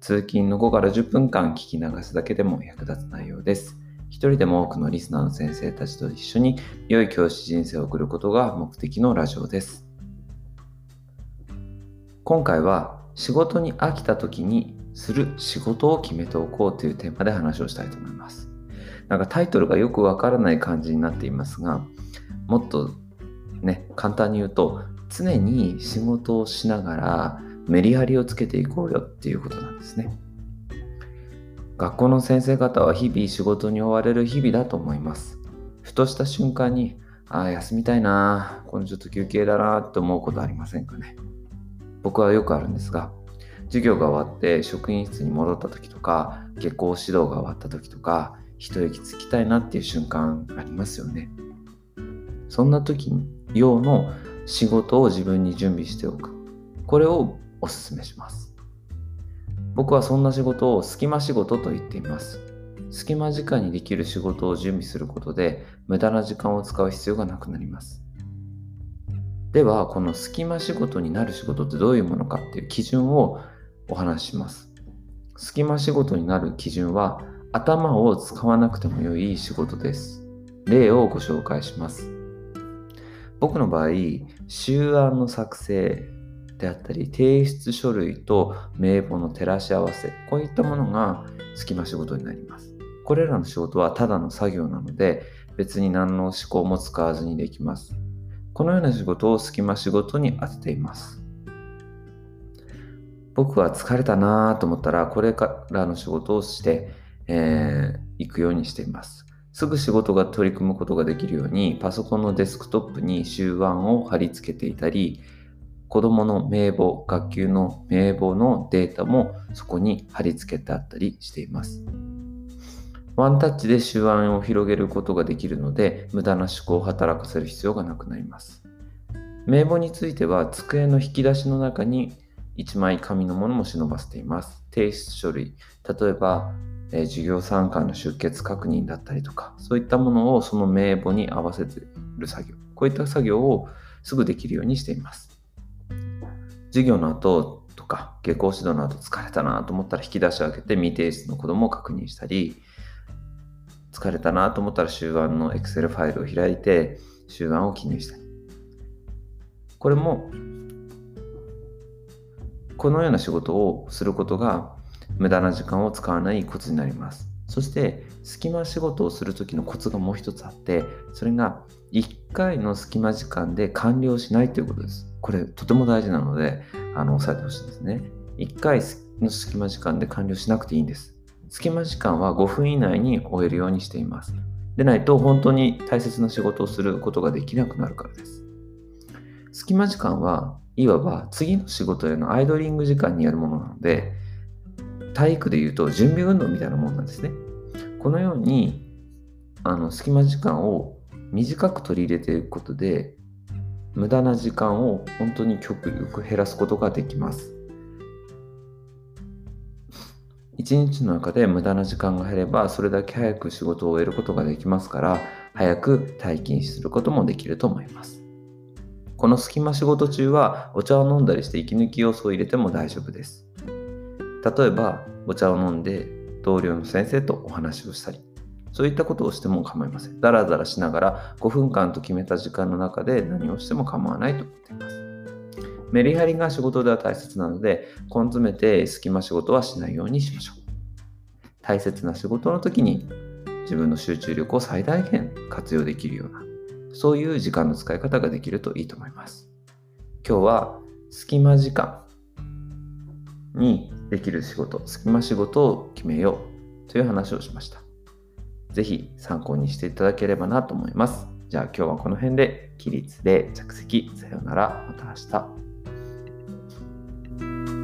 通勤の5から10分間聞き流すだけでも役立つ内容です。一人でも多くのリスナーの先生たちと一緒に良い教師人生を送ることが目的のラジオです。今回は仕事に飽きた時にする仕事を決めておこうというテーマで話をしたいと思います。なんかタイトルがよくわからない感じになっていますが、もっとね、簡単に言うと、常に仕事をしながらメリハリをつけていこうよっていうことなんですね。学校の先生方は日々仕事に追われる日々だと思います。ふとした瞬間に、ああ、休みたいな、このちょっと休憩だなって思うことありませんかね。僕はよくあるんですが、授業が終わって職員室に戻った時とか、下校指導が終わった時とか、一息つきたいなっていう瞬間ありますよね。そんな時用の仕事を自分に準備しておく。これをお勧めします。僕はそんな仕事を隙間仕事と言っています。隙間時間にできる仕事を準備することで無駄な時間を使う必要がなくなります。では、この隙間仕事になる仕事ってどういうものかっていう基準をお話しします。隙間仕事になる基準は頭を使わなくても良い仕事です。例をご紹介します。僕の場合、集案の作成であったり、提出書類と名簿の照らし合わせ、こういったものが隙間仕事になります。これらの仕事はただの作業なので、別に何の思考も使わずにできます。このような仕事を隙間仕事に当てています。僕は疲れたなぁと思ったら、これからの仕事をして、えー行くようにしています。すぐ仕事が取り組むことができるように、パソコンのデスクトップに集案を貼り付けていたり、子供の名簿、学級の名簿のデータもそこに貼り付けてあったりしています。ワンタッチで集案を広げることができるので、無駄な思考を働かせる必要がなくなります。名簿については、机の引き出しの中に1枚紙のものも忍ばせています。提出書類、例えば、えー授業参観の出欠確認だったりとか、そういったものをその名簿に合わせている作業、こういった作業をすぐできるようにしています。授業の後とか、下校指導の後疲れたなと思ったら引き出しを開けて未提出の子供を確認したり、疲れたなと思ったら集案の Excel ファイルを開いて集案を記入したり。これも、このような仕事をすることが無駄な時間を使わないコツになります。そして、隙間仕事をするときのコツがもう一つあって、それが1回の隙間時間で完了しないということです。これとても大事なので、あの、押さえてほしいですね。1回の隙間時間で完了しなくていいんです。隙間時間は5分以内に終えるようにしています。でないと本当に大切な仕事をすることができなくなるからです。隙間時間はいわば次の仕事へのアイドリング時間にやるものなので、体育で言うと準備運動みたいなものなんですね。このようにあの隙間時間を短く取り入れていくことで無駄な時間を本当に極力減らすことができます。一日の中で無駄な時間が減ればそれだけ早く仕事を終えることができますから早く退勤することもできると思います。この隙間仕事中はお茶を飲んだりして息抜き要素を入れても大丈夫です。例えばお茶を飲んで同僚の先生とお話をしたりそういったことをしても構いません。だらだらしながら5分間と決めた時間の中で何をしても構わないと思っています。メリハリが仕事では大切なので、根詰めて隙間仕事はしないようにしましょう。大切な仕事の時に自分の集中力を最大限活用できるような、そういう時間の使い方ができるといいと思います。今日は隙間時間にできる仕事、隙間仕事を決めようという話をしました。ぜひ参考にしていただければなと思います。じゃあ今日はこの辺で起立で着席さようならまた明日。